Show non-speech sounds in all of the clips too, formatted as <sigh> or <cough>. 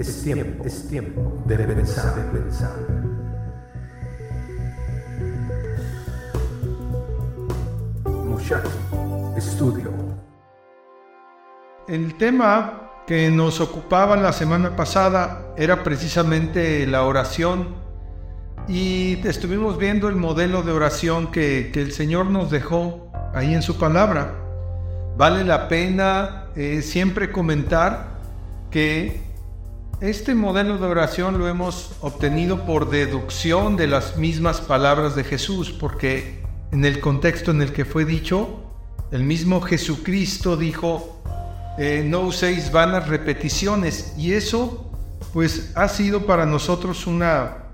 es tiempo, es tiempo de pensar, de pensar. Muchacho, estudio. El tema que nos ocupaba la semana pasada era precisamente la oración y estuvimos viendo el modelo de oración que, el Señor nos dejó ahí en su palabra. Vale la pena eh, siempre comentar que este modelo de oración lo hemos obtenido por deducción de las mismas palabras de Jesús, porque en el contexto en el que fue dicho, el mismo Jesucristo dijo, eh, no uséis vanas repeticiones, y eso pues ha sido para nosotros una,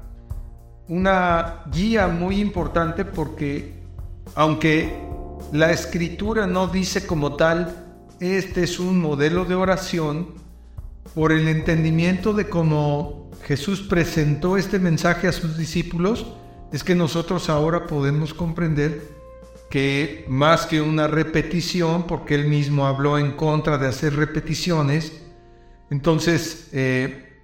una guía muy importante porque aunque la escritura no dice como tal, este es un modelo de oración, por el entendimiento de cómo Jesús presentó este mensaje a sus discípulos, es que nosotros ahora podemos comprender que más que una repetición, porque él mismo habló en contra de hacer repeticiones, entonces eh,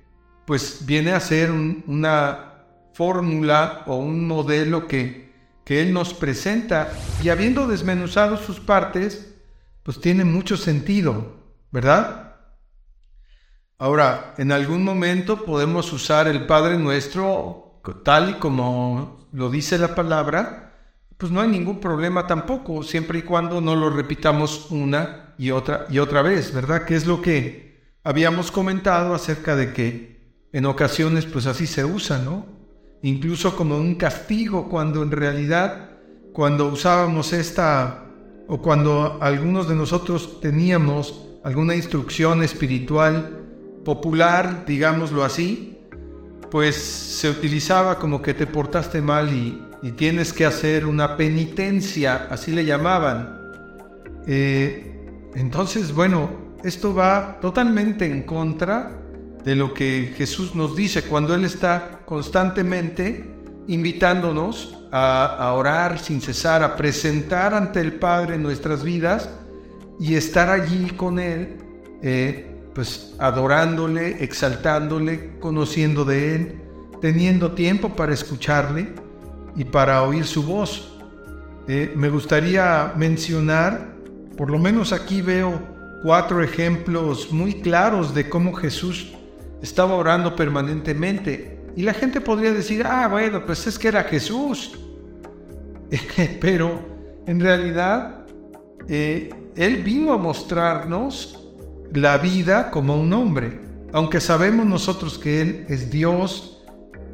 pues viene a ser una fórmula o un modelo que, que él nos presenta y habiendo desmenuzado sus partes, pues tiene mucho sentido, ¿verdad? Ahora, en algún momento podemos usar el Padre Nuestro tal y como lo dice la palabra, pues no hay ningún problema tampoco, siempre y cuando no lo repitamos una y otra y otra vez, ¿verdad? Que es lo que habíamos comentado acerca de que en ocasiones pues así se usa, ¿no? Incluso como un castigo cuando en realidad cuando usábamos esta o cuando algunos de nosotros teníamos alguna instrucción espiritual popular, digámoslo así, pues se utilizaba como que te portaste mal y, tienes que hacer una penitencia, así le llamaban. Eh, entonces, bueno, esto va totalmente en contra de lo que Jesús nos dice cuando Él está constantemente invitándonos a, orar sin cesar, a presentar ante el Padre nuestras vidas y estar allí con Él eh, pues adorándole, exaltándole, conociendo de Él, teniendo tiempo para escucharle y para oír su voz. Eh, me gustaría mencionar, por lo menos aquí veo cuatro ejemplos muy claros de cómo Jesús estaba orando permanentemente. Y la gente podría decir, ah, bueno, pues es que era Jesús. <laughs> Pero en realidad, eh, Él vino a mostrarnos la vida como un hombre. Aunque sabemos nosotros que Él es Dios,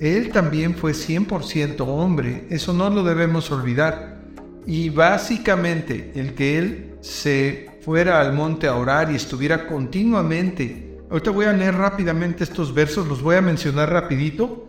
Él también fue 100% hombre. Eso no lo debemos olvidar. Y básicamente el que Él se fuera al monte a orar y estuviera continuamente. Ahorita voy a leer rápidamente estos versos, los voy a mencionar rapidito,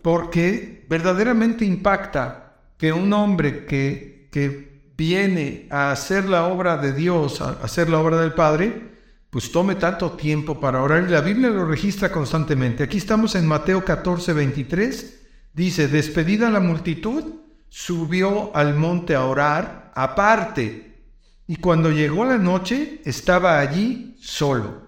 porque verdaderamente impacta que un hombre que, que viene a hacer la obra de Dios, a hacer la obra del Padre, pues tome tanto tiempo para orar. La Biblia lo registra constantemente. Aquí estamos en Mateo 14, 23. Dice, despedida la multitud, subió al monte a orar aparte. Y cuando llegó la noche, estaba allí solo.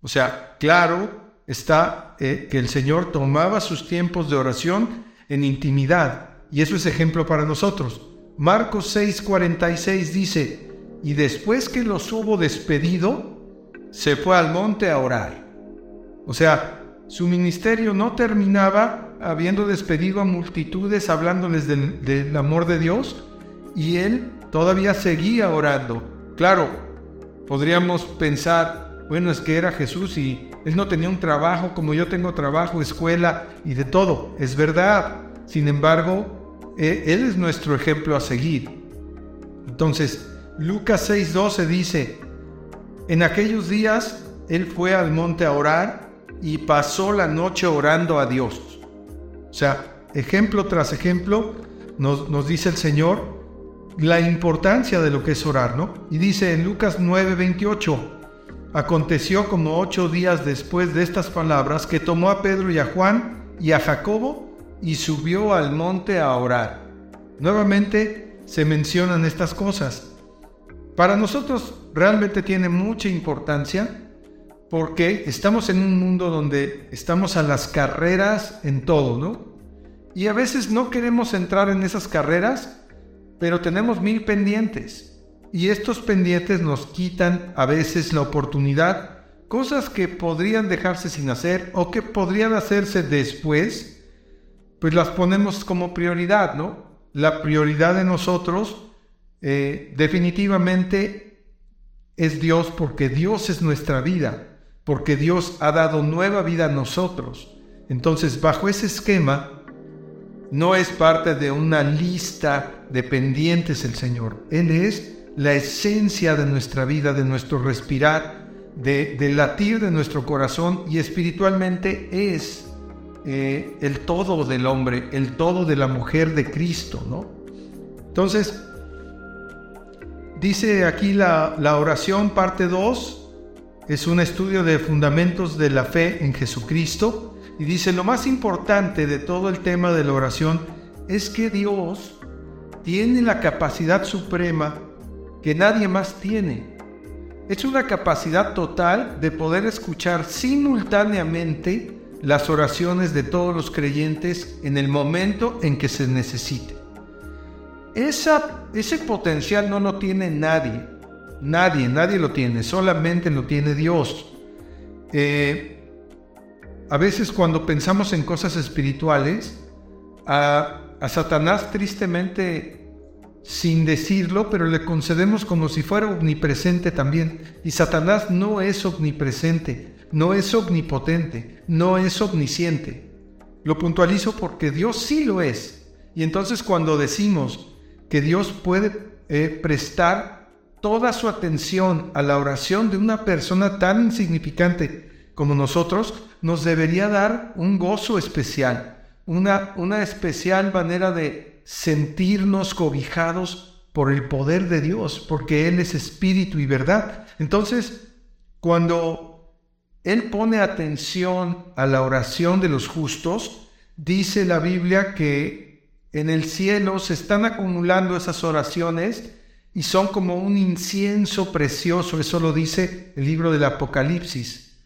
O sea, claro está eh, que el Señor tomaba sus tiempos de oración en intimidad. Y eso es ejemplo para nosotros. Marcos 6, 46 dice, y después que los hubo despedido, se fue al monte a orar. O sea, su ministerio no terminaba habiendo despedido a multitudes hablándoles del, amor de Dios y él todavía seguía orando. Claro, podríamos pensar, bueno, es que era Jesús y él no tenía un trabajo como yo tengo trabajo, escuela y de todo. Es verdad. Sin embargo, e, él es nuestro ejemplo a seguir. Entonces, Lucas 6:12 dice, en aquellos días él fue al monte a orar y pasó la noche orando a Dios. O sea, ejemplo tras ejemplo nos, dice el Señor la importancia de lo que es orar, ¿no? Y dice en Lucas 9:28, aconteció como ocho días después de estas palabras que tomó a Pedro y a Juan y a Jacobo y subió al monte a orar. Nuevamente se mencionan estas cosas. Para nosotros realmente tiene mucha importancia porque estamos en un mundo donde estamos a las carreras en todo, ¿no? Y a veces no queremos entrar en esas carreras, pero tenemos mil pendientes. Y estos pendientes nos quitan a veces la oportunidad, cosas que podrían dejarse sin hacer o que podrían hacerse después, pues las ponemos como prioridad, ¿no? La prioridad de nosotros eh, definitivamente es Dios porque Dios es nuestra vida porque Dios ha dado nueva vida a nosotros. Entonces, bajo ese esquema, no es parte de una lista de pendientes el Señor. Él es la esencia de nuestra vida, de nuestro respirar, de, latir de nuestro corazón y espiritualmente es eh, el todo del hombre, el todo de la mujer de Cristo, ¿no? Entonces, dice aquí la, oración parte 2, es un estudio de fundamentos de la fe en Jesucristo y dice lo más importante de todo el tema de la oración es que Dios tiene la capacidad suprema que nadie más tiene. Es una capacidad total de poder escuchar simultáneamente las oraciones de todos los creyentes en el momento en que se necesite. Esa, ese potencial no lo tiene nadie. Nadie, nadie lo tiene, solamente lo tiene Dios. Eh, a veces cuando pensamos en cosas espirituales, a, a Satanás tristemente, sin decirlo, pero le concedemos como si fuera omnipresente también. Y Satanás no es omnipresente, no es omnipotente, no es omnisciente. Lo puntualizo porque Dios sí lo es. Y entonces cuando decimos que Dios puede eh, prestar toda su atención a la oración de una persona tan insignificante como nosotros, nos debería dar un gozo especial, una, una especial manera de sentirnos cobijados por el poder de Dios, porque Él es espíritu y verdad. Entonces, cuando Él pone atención a la oración de los justos, dice la Biblia que en el cielo se están acumulando esas oraciones y son como un incienso precioso, eso lo dice el libro del Apocalipsis.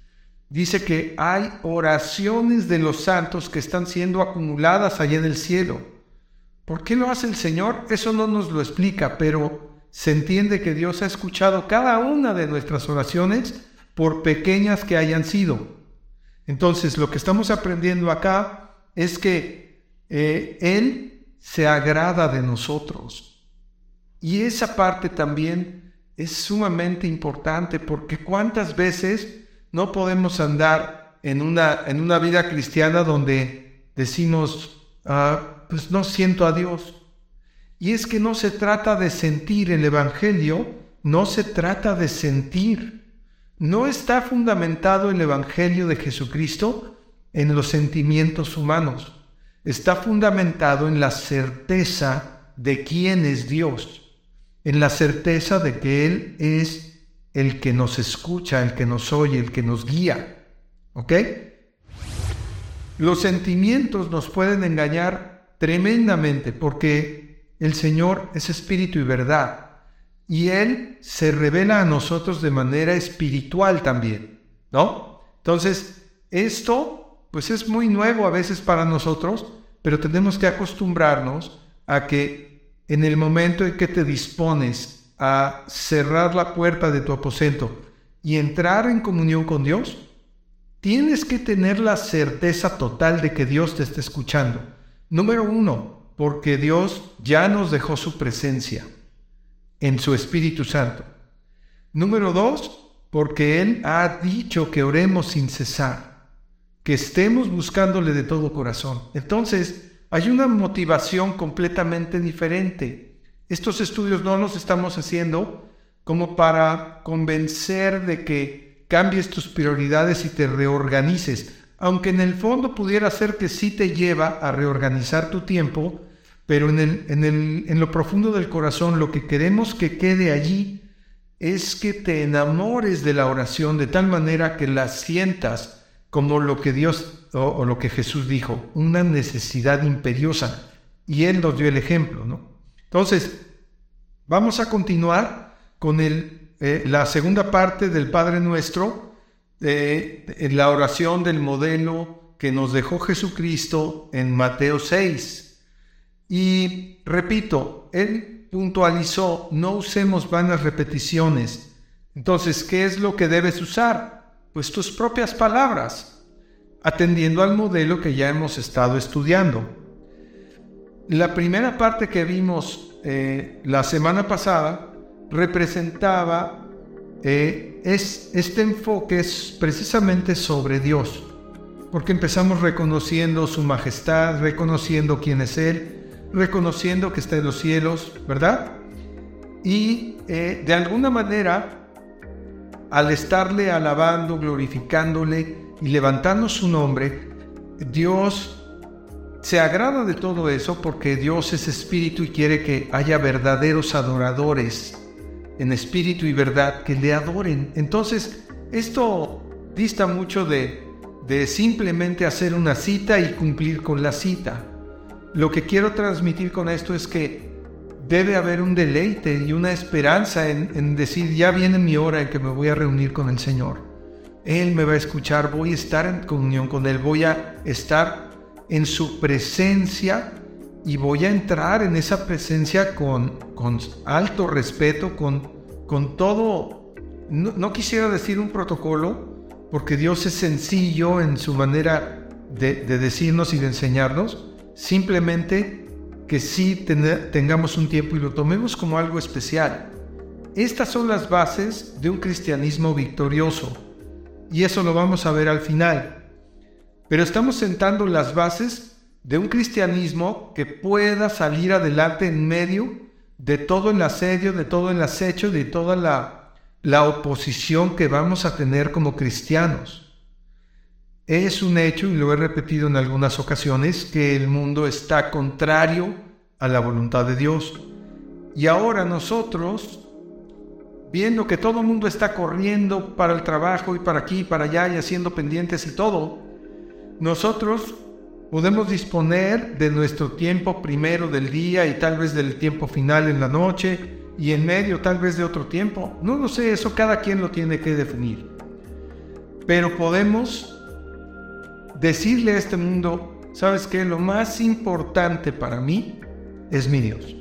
Dice que hay oraciones de los santos que están siendo acumuladas allá en el cielo. ¿Por qué lo hace el Señor? Eso no nos lo explica, pero se entiende que Dios ha escuchado cada una de nuestras oraciones por pequeñas que hayan sido. Entonces, lo que estamos aprendiendo acá es que eh, Él se agrada de nosotros. Y esa parte también es sumamente importante porque cuántas veces no podemos andar en una, en una vida cristiana donde decimos, ah, pues no siento a Dios. Y es que no se trata de sentir el Evangelio, no se trata de sentir. No está fundamentado el Evangelio de Jesucristo en los sentimientos humanos. Está fundamentado en la certeza de quién es Dios en la certeza de que Él es el que nos escucha, el que nos oye, el que nos guía. ¿Ok? Los sentimientos nos pueden engañar tremendamente porque el Señor es espíritu y verdad y Él se revela a nosotros de manera espiritual también, ¿no? Entonces, esto pues es muy nuevo a veces para nosotros, pero tenemos que acostumbrarnos a que en el momento en que te dispones a cerrar la puerta de tu aposento y entrar en comunión con Dios, tienes que tener la certeza total de que Dios te está escuchando. Número uno, porque Dios ya nos dejó su presencia en su Espíritu Santo. Número dos, porque Él ha dicho que oremos sin cesar, que estemos buscándole de todo corazón. Entonces, hay una motivación completamente diferente. Estos estudios no los estamos haciendo como para convencer de que cambies tus prioridades y te reorganices, aunque en el fondo pudiera ser que sí te lleva a reorganizar tu tiempo, pero en, el, en, el, en lo profundo del corazón lo que queremos que quede allí es que te enamores de la oración de tal manera que la sientas como lo que Dios o, lo que Jesús dijo, una necesidad imperiosa. Y Él nos dio el ejemplo, ¿no? Entonces, vamos a continuar con el, eh, la segunda parte del Padre Nuestro. de la oración del modelo que nos dejó Jesucristo en Mateo 6. Y repito, él puntualizó, no usemos vanas repeticiones. Entonces, ¿qué es lo que debes usar? Pues tus propias palabras, atendiendo al modelo que ya hemos estado estudiando. La primera parte que vimos eh, la semana pasada representaba eh, es, este enfoque es precisamente sobre Dios, porque empezamos reconociendo su majestad, reconociendo quién es Él, reconociendo que está en los cielos, ¿verdad? Y eh, de alguna manera, al estarle alabando, glorificándole y levantando su nombre, Dios se agrada de todo eso porque Dios es espíritu y quiere que haya verdaderos adoradores en espíritu y verdad que le adoren. Entonces, esto dista mucho de, de simplemente hacer una cita y cumplir con la cita. Lo que quiero transmitir con esto es que debe haber un deleite y una esperanza en, en, decir, ya viene mi hora en que me voy a reunir con el Señor. Él me va a escuchar, voy a estar en comunión con Él, voy a estar en su presencia y voy a entrar en esa presencia con, con alto respeto, con, con todo, no, quisiera decir un protocolo, porque Dios es sencillo en su manera de, decirnos y de enseñarnos, simplemente que sí tengamos un tiempo y lo tomemos como algo especial. Estas son las bases de un cristianismo victorioso, y eso lo vamos a ver al final. Pero estamos sentando las bases de un cristianismo que pueda salir adelante en medio de todo el asedio, de todo el acecho, de toda la, la oposición que vamos a tener como cristianos. Es un hecho, y lo he repetido en algunas ocasiones, que el mundo está contrario a la voluntad de Dios. Y ahora nosotros, viendo que todo el mundo está corriendo para el trabajo y para aquí y para allá y haciendo pendientes y todo, nosotros Podemos disponer de nuestro tiempo primero del día y tal vez del tiempo final en la noche y en medio tal vez de otro tiempo. No lo sé, eso cada quien lo tiene que definir. Pero podemos decirle a este mundo, ¿sabes qué? Lo más importante para mí es mi Dios.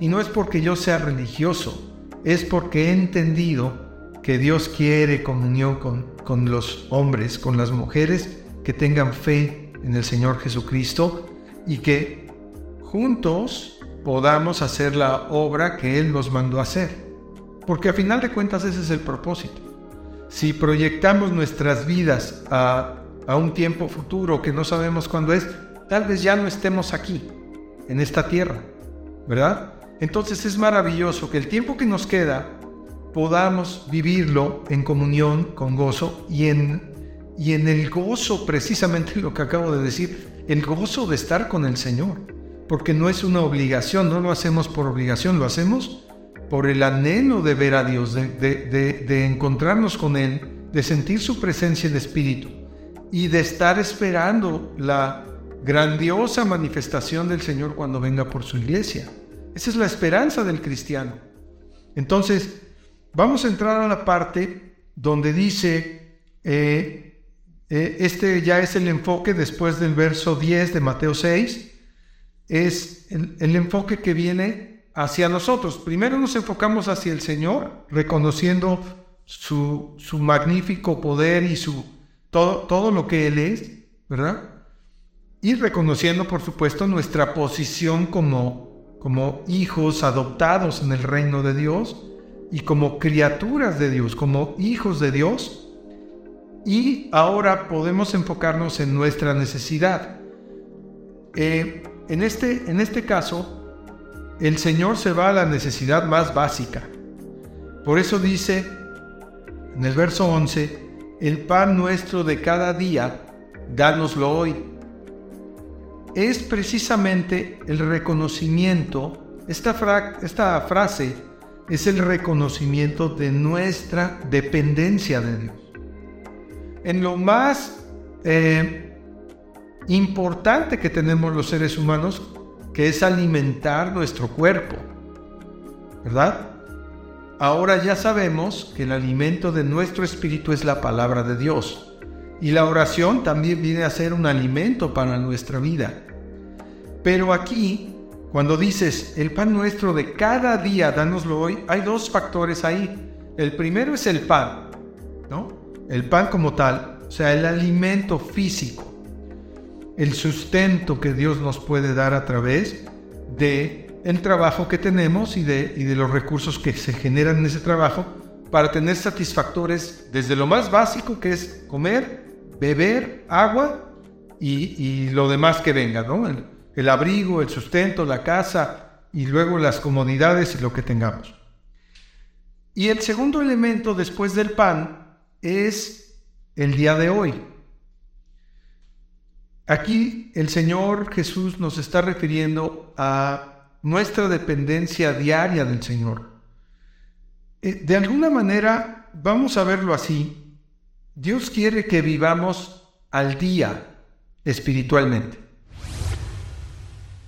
Y no es porque yo sea religioso, es porque he entendido que Dios quiere comunión con, los hombres, con las mujeres que tengan fe en el Señor Jesucristo y que juntos podamos hacer la obra que Él nos mandó a hacer. Porque a final de cuentas ese es el propósito. Si proyectamos nuestras vidas a, a un tiempo futuro que no sabemos cuándo es, tal vez ya no estemos aquí, en esta tierra, ¿verdad? Entonces es maravilloso que el tiempo que nos queda podamos vivirlo en comunión, con gozo y en y en el gozo, precisamente lo que acabo de decir, el gozo de estar con el Señor. Porque no es una obligación, no lo hacemos por obligación, lo hacemos por el anhelo de ver a Dios, de, de, encontrarnos con Él, de sentir su presencia en Espíritu y de estar esperando la grandiosa manifestación del Señor cuando venga por su iglesia. Esa es la esperanza del cristiano. Entonces, vamos a entrar a la parte donde dice, eh, eh, este ya es el enfoque después del verso 10 de Mateo 6. Es el, enfoque que viene hacia nosotros. Primero nos enfocamos hacia el Señor, reconociendo su, magnífico poder y su, todo, todo lo que Él es, ¿verdad? Y reconociendo, por supuesto, nuestra posición como, como hijos adoptados en el reino de Dios y como criaturas de Dios, como hijos de Dios y ahora podemos enfocarnos en nuestra necesidad. Eh, en, este, en este caso, el Señor se va a la necesidad más básica. Por eso dice en el verso 11, el pan nuestro de cada día, dánoslo hoy. Es precisamente el reconocimiento, esta, frase es el reconocimiento de nuestra dependencia de Dios en lo más eh, importante que tenemos los seres humanos, que es alimentar nuestro cuerpo, ¿verdad? Ahora ya sabemos que el alimento de nuestro espíritu es la palabra de Dios. Y la oración también viene a ser un alimento para nuestra vida. Pero aquí, cuando dices, el pan nuestro de cada día, dánoslo hoy, hay dos factores ahí. El primero es el pan, ¿no? El pan como tal, o sea, el alimento físico, el sustento que Dios nos puede dar a través de el trabajo que tenemos y de, y de los recursos que se generan en ese trabajo para tener satisfactores desde lo más básico que es comer, beber, agua y, lo demás que venga, ¿no? El, el abrigo, el sustento, la casa y luego las comodidades y lo que tengamos. Y el segundo elemento después del pan es el día de hoy. Aquí el Señor Jesús nos está refiriendo a nuestra dependencia diaria del Señor. Eh, de alguna manera, vamos a verlo así, Dios quiere que vivamos al día espiritualmente.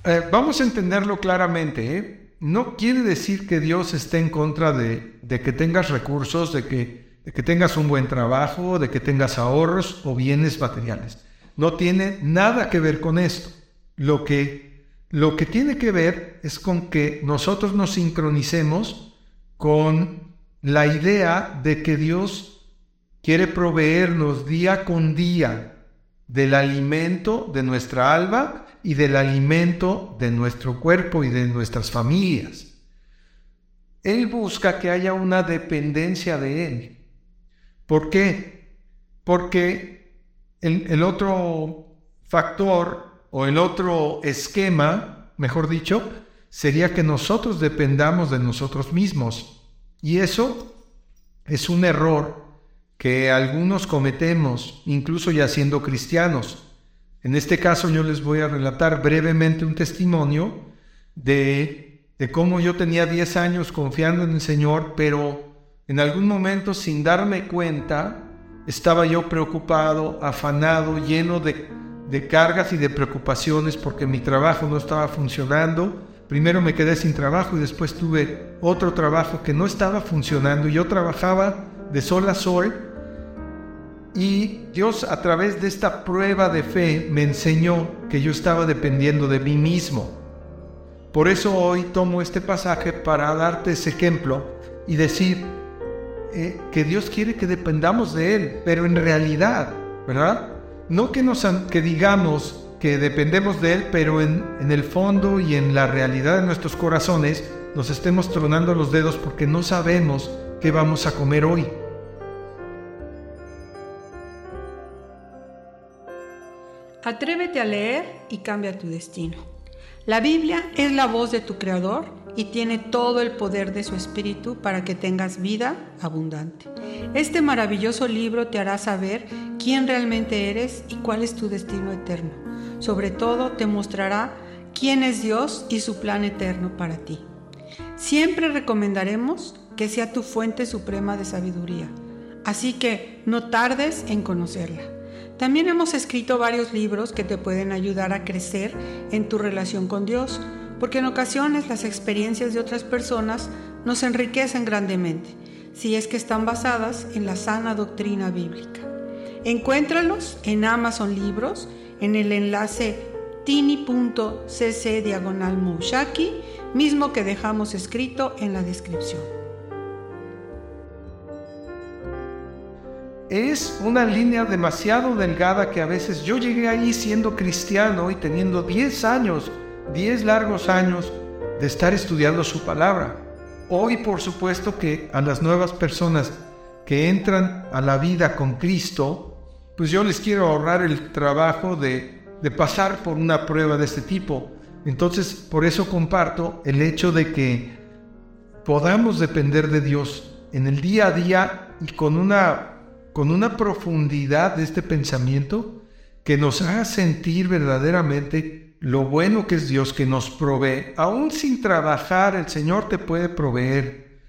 Eh, vamos a entenderlo claramente. ¿eh? No quiere decir que Dios esté en contra de, que tengas recursos, de que, de que tengas un buen trabajo, de que tengas ahorros o bienes materiales. No tiene nada que ver con esto. Lo que lo que tiene que ver es con que nosotros nos sincronicemos con la idea de que Dios quiere proveernos día con día del alimento de nuestra alma y del alimento de nuestro cuerpo y de nuestras familias. Él busca que haya una dependencia de Él. ¿Por qué? Porque el, otro factor o el otro esquema, mejor dicho, sería que nosotros dependamos de nosotros mismos. Y eso es un error que algunos cometemos, incluso ya siendo cristianos. En este caso yo les voy a relatar brevemente un testimonio de, de cómo yo tenía 10 años confiando en el Señor, pero en algún momento sin darme cuenta estaba yo preocupado, afanado, lleno de de cargas y de preocupaciones porque mi trabajo no estaba funcionando. Primero me quedé sin trabajo y después tuve otro trabajo que no estaba funcionando. Yo trabajaba de sol a sol y Dios a través de esta prueba de fe me enseñó que yo estaba dependiendo de mí mismo. Por eso hoy tomo este pasaje para darte ese ejemplo y decir eh, que Dios quiere que dependamos de Él, pero en realidad, ¿verdad? No que, nos, que digamos que dependemos de Él, pero en, en el fondo y en la realidad de nuestros corazones nos estemos tronando los dedos porque no sabemos qué vamos a comer hoy. Atrévete a leer y cambia tu destino. La Biblia es la voz de tu Creador y tiene todo el poder de su Espíritu para que tengas vida abundante. Este maravilloso libro te hará saber quién realmente eres y cuál es tu destino eterno. Sobre todo te mostrará quién es Dios y su plan eterno para ti. Siempre recomendaremos que sea tu fuente suprema de sabiduría, así que no tardes en conocerla. También hemos escrito varios libros que te pueden ayudar a crecer en tu relación con Dios porque en ocasiones las experiencias de otras personas nos enriquecen grandemente, si es que están basadas en la sana doctrina bíblica. Encuéntralos en Amazon Libros, en el enlace tini.cc diagonal mismo que dejamos escrito en la descripción. Es una línea demasiado delgada que a veces yo llegué ahí siendo cristiano y teniendo 10 años 10 largos años de estar estudiando su palabra. Hoy, por supuesto, que a las nuevas personas que entran a la vida con Cristo, pues yo les quiero ahorrar el trabajo de, de pasar por una prueba de este tipo. Entonces, por eso comparto el hecho de que podamos depender de Dios en el día a día y con una, con una profundidad de este pensamiento que nos haga sentir verdaderamente lo bueno que es Dios que nos provee, aún sin trabajar, el Señor te puede proveer.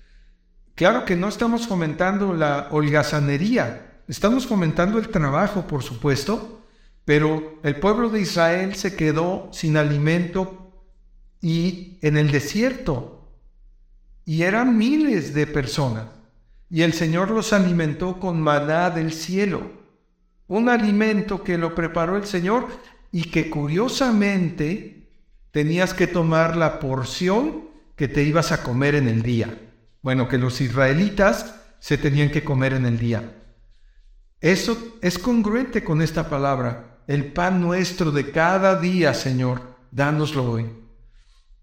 Claro que no estamos fomentando la holgazanería, estamos fomentando el trabajo, por supuesto, pero el pueblo de Israel se quedó sin alimento y en el desierto. y eran miles de personas. Y el Señor los alimentó con maná del cielo, un alimento que lo preparó el Señor y que curiosamente tenías que tomar la porción que te ibas a comer en el día. Bueno, que los israelitas se tenían que comer en el día. Eso es congruente con esta palabra. El pan nuestro de cada día, Señor, dánoslo hoy.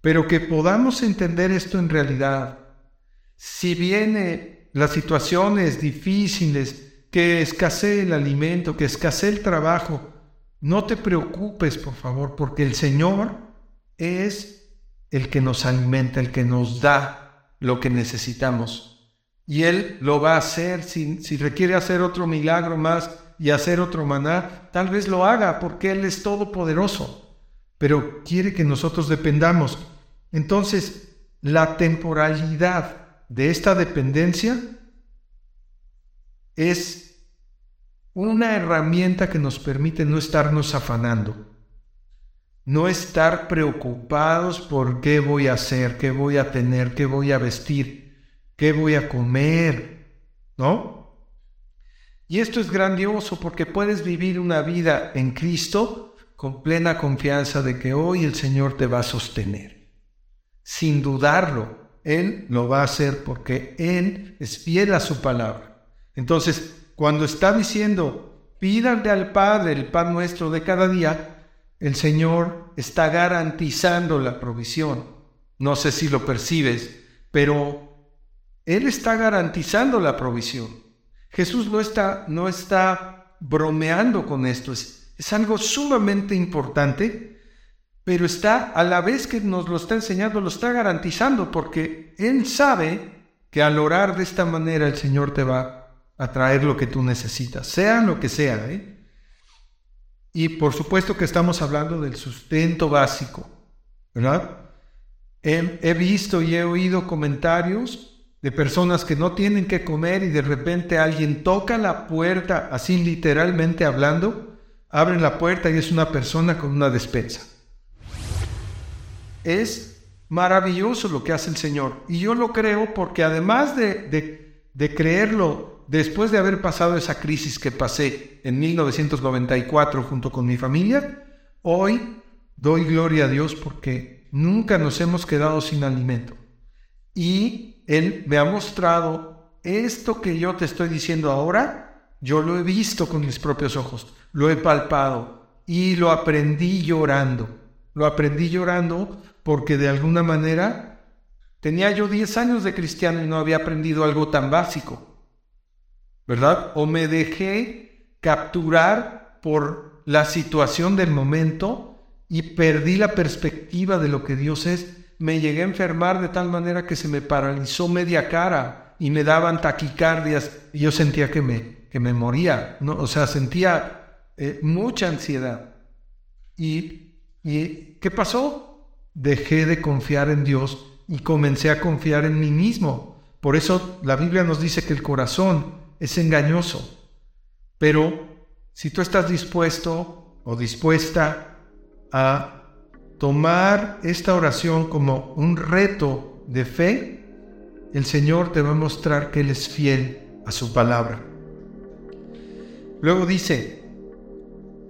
Pero que podamos entender esto en realidad. Si viene las situaciones difíciles, que escasee el alimento, que escasee el trabajo, no te preocupes, por favor, porque el Señor es el que nos alimenta, el que nos da lo que necesitamos. Y Él lo va a hacer. Si, requiere hacer otro milagro más y hacer otro maná, tal vez lo haga porque Él es todopoderoso. Pero quiere que nosotros dependamos entonces, la temporalidad de esta dependencia es una herramienta que nos permite no estarnos afanando, no estar preocupados por qué voy a hacer, qué voy a tener, qué voy a vestir, qué voy a comer, ¿no? Y esto es grandioso porque puedes vivir una vida en Cristo con plena confianza de que hoy el Señor te va a sostener sin dudarlo. Él lo va a hacer porque Él es fiel a su palabra. Entonces, cuando está diciendo, pídanle al Padre el pan nuestro de cada día, el Señor está garantizando la provisión. No sé si lo percibes, pero Él está garantizando la provisión. Jesús no está, no está bromeando con esto, es, es algo sumamente importante pero está a la vez que nos lo está enseñando, lo está garantizando, porque Él sabe que al orar de esta manera el Señor te va a traer lo que tú necesitas, sea lo que sea. ¿eh? Y por supuesto que estamos hablando del sustento básico, ¿verdad? He, he visto y he oído comentarios de personas que no tienen que comer y de repente alguien toca la puerta, así literalmente hablando, abren la puerta y es una persona con una despensa. Es maravilloso lo que hace el Señor. Y yo lo creo porque además de, de, creerlo, después de haber pasado esa crisis que pasé en 1994 junto con mi familia, hoy doy gloria a Dios porque nunca nos hemos quedado sin alimento. Y Él me ha mostrado esto que yo te estoy diciendo ahora, yo lo he visto con mis propios ojos, lo he palpado y lo aprendí llorando. Lo aprendí llorando porque de alguna manera tenía yo 10 años de cristiano y no había aprendido algo tan básico, ¿verdad? O me dejé capturar por la situación del momento y perdí la perspectiva de lo que Dios es. Me llegué a enfermar de tal manera que se me paralizó media cara y me daban taquicardias y yo sentía que me, que me moría, ¿no? o sea, sentía eh, mucha ansiedad. ¿Y, ¿Y qué pasó? dejé de confiar en Dios y comencé a confiar en mí mismo. Por eso la Biblia nos dice que el corazón es engañoso. Pero si tú estás dispuesto o dispuesta a tomar esta oración como un reto de fe, el Señor te va a mostrar que Él es fiel a su palabra. Luego dice,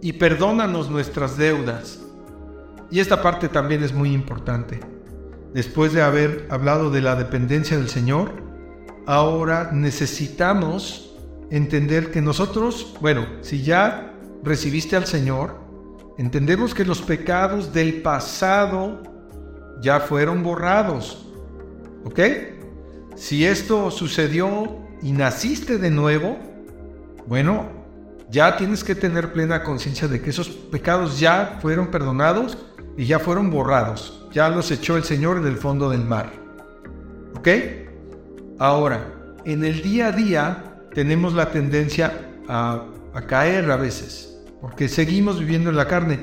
y perdónanos nuestras deudas y esta parte también es muy importante. Después de haber hablado de la dependencia del Señor, ahora necesitamos entender que nosotros, bueno, si ya recibiste al Señor, entendemos que los pecados del pasado ya fueron borrados. ¿Ok? Si esto sucedió y naciste de nuevo, bueno, ya tienes que tener plena conciencia de que esos pecados ya fueron perdonados y ya fueron borrados. Ya los echó el Señor en el fondo del mar. ¿Ok? Ahora, en el día a día tenemos la tendencia a, a caer a veces, porque seguimos viviendo en la carne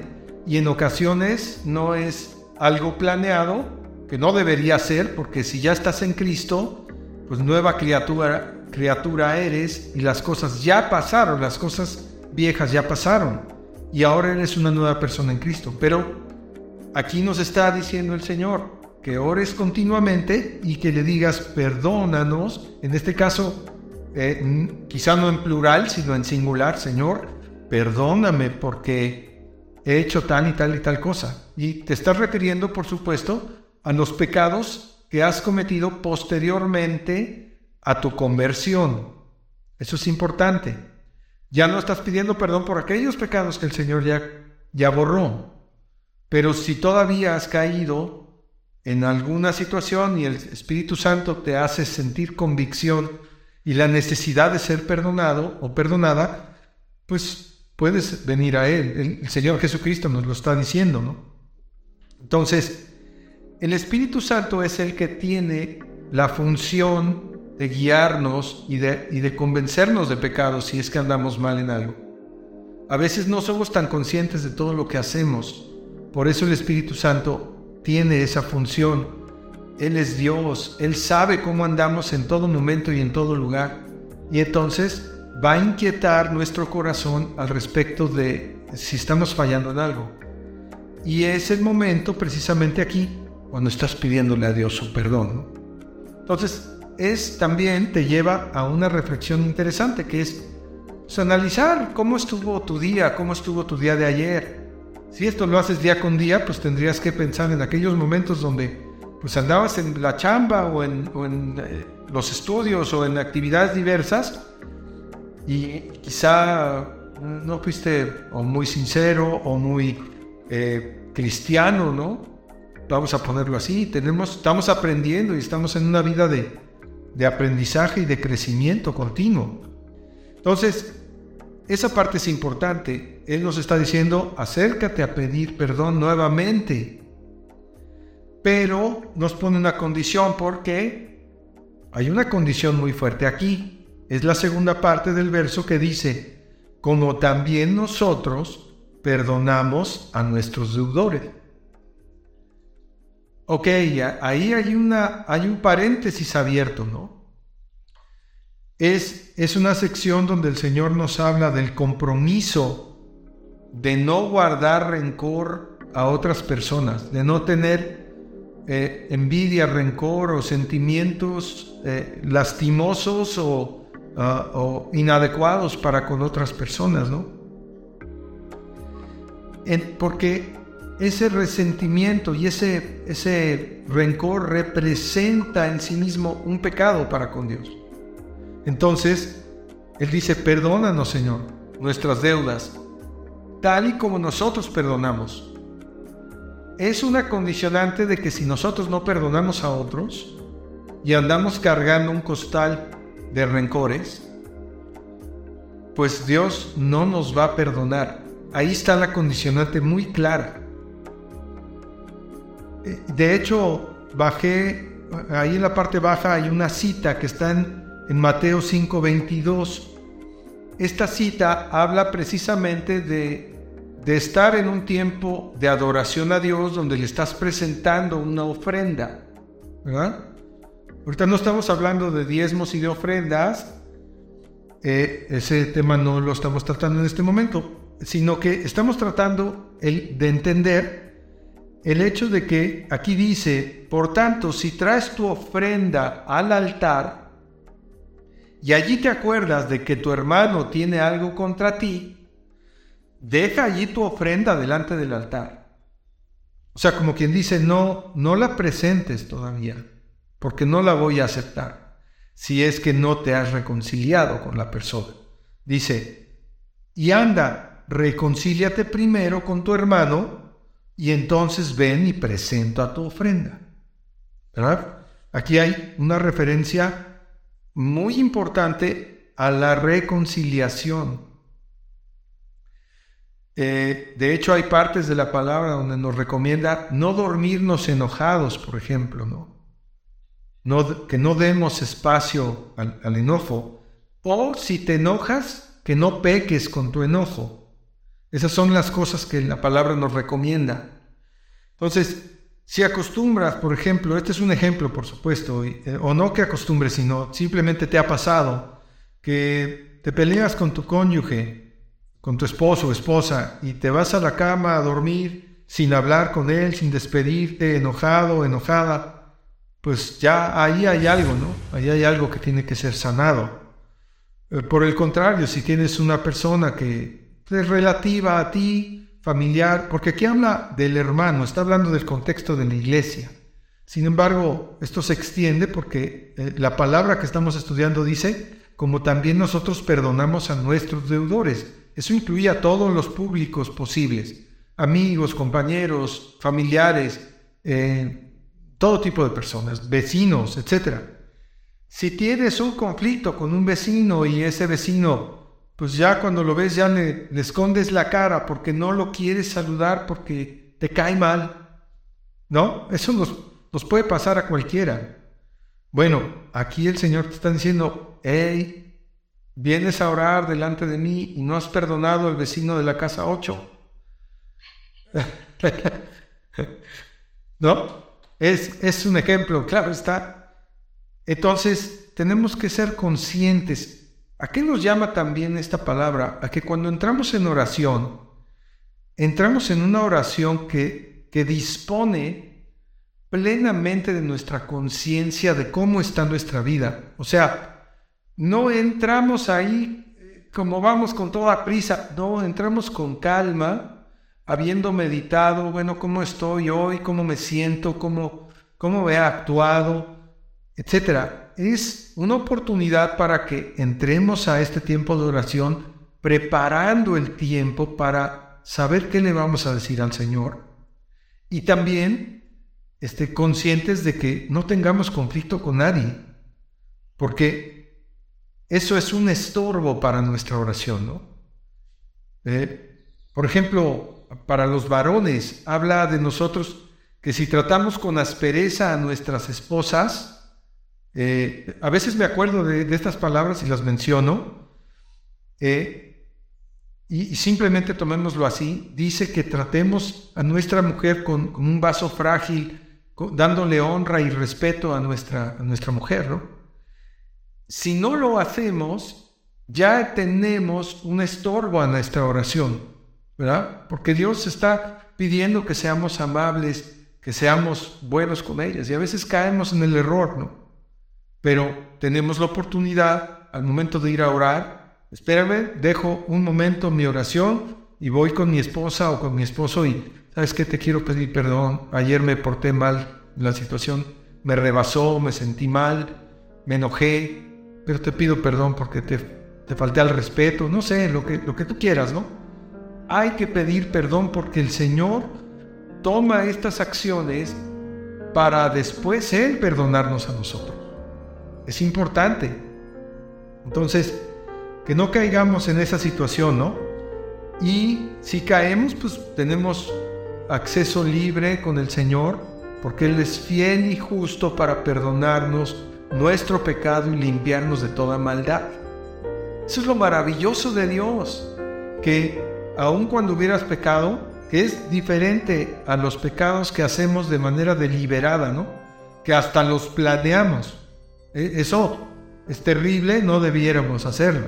y en ocasiones no es algo planeado, que no debería ser, porque si ya estás en Cristo, pues nueva criatura, criatura eres y las cosas ya pasaron, las cosas viejas ya pasaron y ahora eres una nueva persona en Cristo. Pero Aquí nos está diciendo el Señor, que ores continuamente y que le digas perdónanos, en este caso eh, quizá no en plural, sino en singular, Señor, perdóname porque he hecho tal y tal y tal cosa. Y te estás refiriendo, por supuesto, a los pecados que has cometido posteriormente a tu conversión. Eso es importante. Ya no estás pidiendo perdón por aquellos pecados que el Señor ya, ya borró. Pero si todavía has caído en alguna situación y el Espíritu Santo te hace sentir convicción y la necesidad de ser perdonado o perdonada, pues puedes venir a Él. El, Señor Jesucristo nos lo está diciendo, ¿no? Entonces, el Espíritu Santo es el que tiene la función de guiarnos y de, y de convencernos de pecados si es que andamos mal en algo. A veces no somos tan conscientes de todo lo que hacemos. Por eso el Espíritu Santo tiene esa función él es Dios, Él sabe cómo andamos en todo momento y en todo lugar. Y entonces va a inquietar nuestro corazón al respecto de si estamos fallando en algo. Y es el momento precisamente aquí cuando estás pidiéndole a Dios su perdón. Entonces, es también te lleva a una reflexión interesante que es pues, analizar cómo estuvo tu día, cómo estuvo tu día de ayer. Si esto lo haces día con día, pues tendrías que pensar en aquellos momentos donde pues andabas en la chamba o en, eh, los estudios o en actividades diversas y quizá no fuiste o muy sincero o muy eh, cristiano, ¿no? Vamos a ponerlo así, tenemos, estamos aprendiendo y estamos en una vida de, de aprendizaje y de crecimiento continuo. Entonces, esa parte es importante. Él nos está diciendo, acércate a pedir perdón nuevamente pero nos pone una condición porque hay una condición muy fuerte aquí. Es la segunda parte del verso que dice, como también nosotros perdonamos a nuestros deudores. Ok, ahí hay, una, hay un paréntesis abierto, ¿no? Es, es una sección donde el Señor nos habla del compromiso de no guardar rencor a otras personas, de no tener eh, envidia, rencor o sentimientos eh, lastimosos ah, o, inadecuados para con otras personas, ¿no? porque ese resentimiento y ese, ese rencor representa en sí mismo un pecado para con Dios. Entonces, Él dice, perdónanos Señor nuestras deudas, tal y como nosotros perdonamos es una condicionante de que si nosotros no perdonamos a otros y andamos cargando un costal de rencores, pues Dios no nos va a perdonar. Ahí está la condicionante muy clara. Eh, de hecho, bajé, ahí en la parte baja hay una cita que está en, en Mateo 5:22. Esta cita habla precisamente de de estar en un tiempo de adoración a Dios donde le estás presentando una ofrenda. Ahorita no estamos hablando de diezmos y de ofrendas, eh, ese tema no lo estamos tratando en este momento, sino que estamos tratando el, de entender el hecho de que aquí dice, por tanto, si traes tu ofrenda al altar y allí te acuerdas de que tu hermano tiene algo contra ti, deja allí tu ofrenda delante del altar. O sea, como quien dice, no, no la presentes todavía, porque no la voy a aceptar, si es que no te has reconciliado con la persona. Dice, y anda, reconcíliate primero con tu hermano, y entonces ven y presenta tu ofrenda. ¿Verdad? Aquí hay una referencia muy importante a la reconciliación. Eh, de hecho, hay partes de la palabra donde nos recomienda no dormirnos enojados, por ejemplo, ¿no? que no demos espacio al, al enojo. O si te enojas, que no peques con tu enojo. Esas son las cosas que la palabra nos recomienda. Entonces, si acostumbras, por ejemplo, este es un ejemplo, por supuesto, eh, o no que acostumbres, sino simplemente te ha pasado que te peleas con tu cónyuge con tu esposo o esposa y te vas a la cama a dormir sin hablar con él, sin despedirte, enojado, enojada, pues ya ahí hay algo, ¿no? Ahí hay algo que tiene que ser sanado. Eh, por el contrario, si tienes una persona que es relativa a ti, familiar, porque aquí habla del hermano, está hablando del contexto de la iglesia. Sin embargo, esto se extiende porque eh, la palabra que estamos estudiando dice, como también nosotros perdonamos a nuestros deudores. Eso incluye a todos los públicos posibles amigos, compañeros, familiares, eh, todo tipo de personas, vecinos, etc. Si tienes un conflicto con un vecino y ese vecino, pues ya cuando lo ves ya le, escondes la cara porque no lo quieres saludar porque te cae mal, ¿no? Eso nos, nos puede pasar a cualquiera. Bueno, aquí el Señor te está diciendo, hey, vienes a orar delante de mí y no has perdonado al vecino de la casa 8. <laughs> ¿No? Es, es un ejemplo, claro está. Entonces, tenemos que ser conscientes. ¿A qué nos llama también esta palabra? A que cuando entramos en oración, entramos en una oración que, que dispone plenamente de nuestra conciencia de cómo está nuestra vida. O sea, no entramos ahí como vamos con toda prisa, no, entramos con calma, habiendo meditado, bueno, cómo estoy hoy, cómo me siento, cómo, cómo he actuado, etcétera. Es una oportunidad para que entremos a este tiempo de oración preparando el tiempo para saber qué le vamos a decir al Señor y también este, conscientes de que no tengamos conflicto con nadie, porque eso es un estorbo para nuestra oración, ¿no? Eh, por ejemplo, para los varones, habla de nosotros que si tratamos con aspereza a nuestras esposas, eh, a veces me acuerdo de, estas palabras y las menciono, eh, y, simplemente tomémoslo así, dice que tratemos a nuestra mujer con, un vaso frágil, dándole honra y respeto a nuestra, a nuestra mujer. ¿no? Si no lo hacemos, ya tenemos un estorbo a nuestra oración. ¿verdad? Porque Dios está pidiendo que seamos amables, que seamos buenos con ellas. Y a veces caemos en el error, ¿no? Pero tenemos la oportunidad al momento de ir a orar. Espérame, dejo un momento mi oración y voy con mi esposa o con mi esposo y, ¿sabes qué? Te quiero pedir perdón. Ayer me porté mal en la situación, me rebasó, me sentí mal, me enojé, pero te pido perdón porque te, te falté al respeto, no sé, lo que, lo que tú quieras, ¿no? hay que pedir perdón porque el Señor toma estas acciones para después Él perdonarnos a nosotros. Es importante. Entonces, que no caigamos en esa situación, ¿no? Y si caemos, pues tenemos acceso libre con el Señor, porque Él es fiel y justo para perdonarnos nuestro pecado y limpiarnos de toda maldad. Eso es lo maravilloso de Dios, que aun cuando hubieras pecado, es diferente a los pecados que hacemos de manera deliberada, ¿no? Que hasta los planeamos. E, eso es terrible, no debiéramos hacerlo.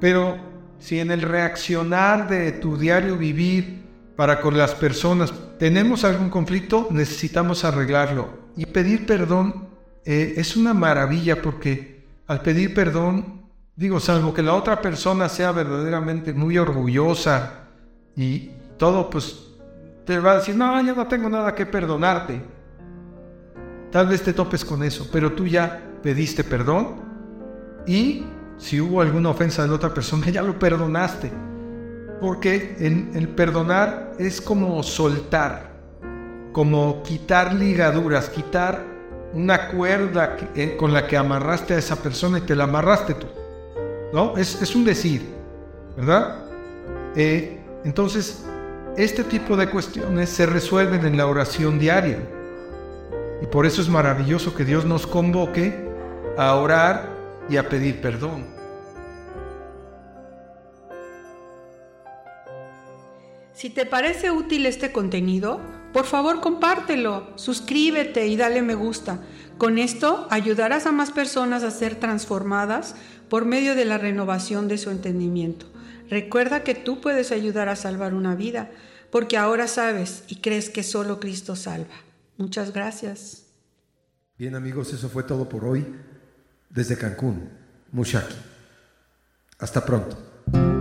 Pero si en el reaccionar de tu diario vivir para con las personas tenemos algún conflicto, necesitamos arreglarlo. Y pedir perdón eh, es una maravilla porque al pedir perdón Digo, salvo que la otra persona sea verdaderamente muy orgullosa y todo, pues te va a decir, no, yo no tengo nada que perdonarte. Tal vez te topes con eso, pero tú ya pediste perdón y si hubo alguna ofensa de la otra persona, <laughs> ya lo perdonaste. Porque el perdonar es como soltar, como quitar ligaduras, quitar una cuerda eh, con la que amarraste a esa persona y te la amarraste tú. ¿no? Es, un decir, ¿verdad? Eh, entonces, este tipo de cuestiones se resuelven en la oración diaria. Y por eso es maravilloso que Dios nos convoque a orar y a pedir perdón. Si te parece útil este contenido, por favor compártelo, suscríbete y dale me gusta. Con esto ayudarás a más personas a ser transformadas por medio de la renovación de su entendimiento. Recuerda que tú puedes ayudar a salvar una vida. porque ahora sabes y crees que solo Cristo salva. Muchas gracias. Bien amigos, eso fue todo por hoy desde Cancún, Mushaki. Hasta pronto.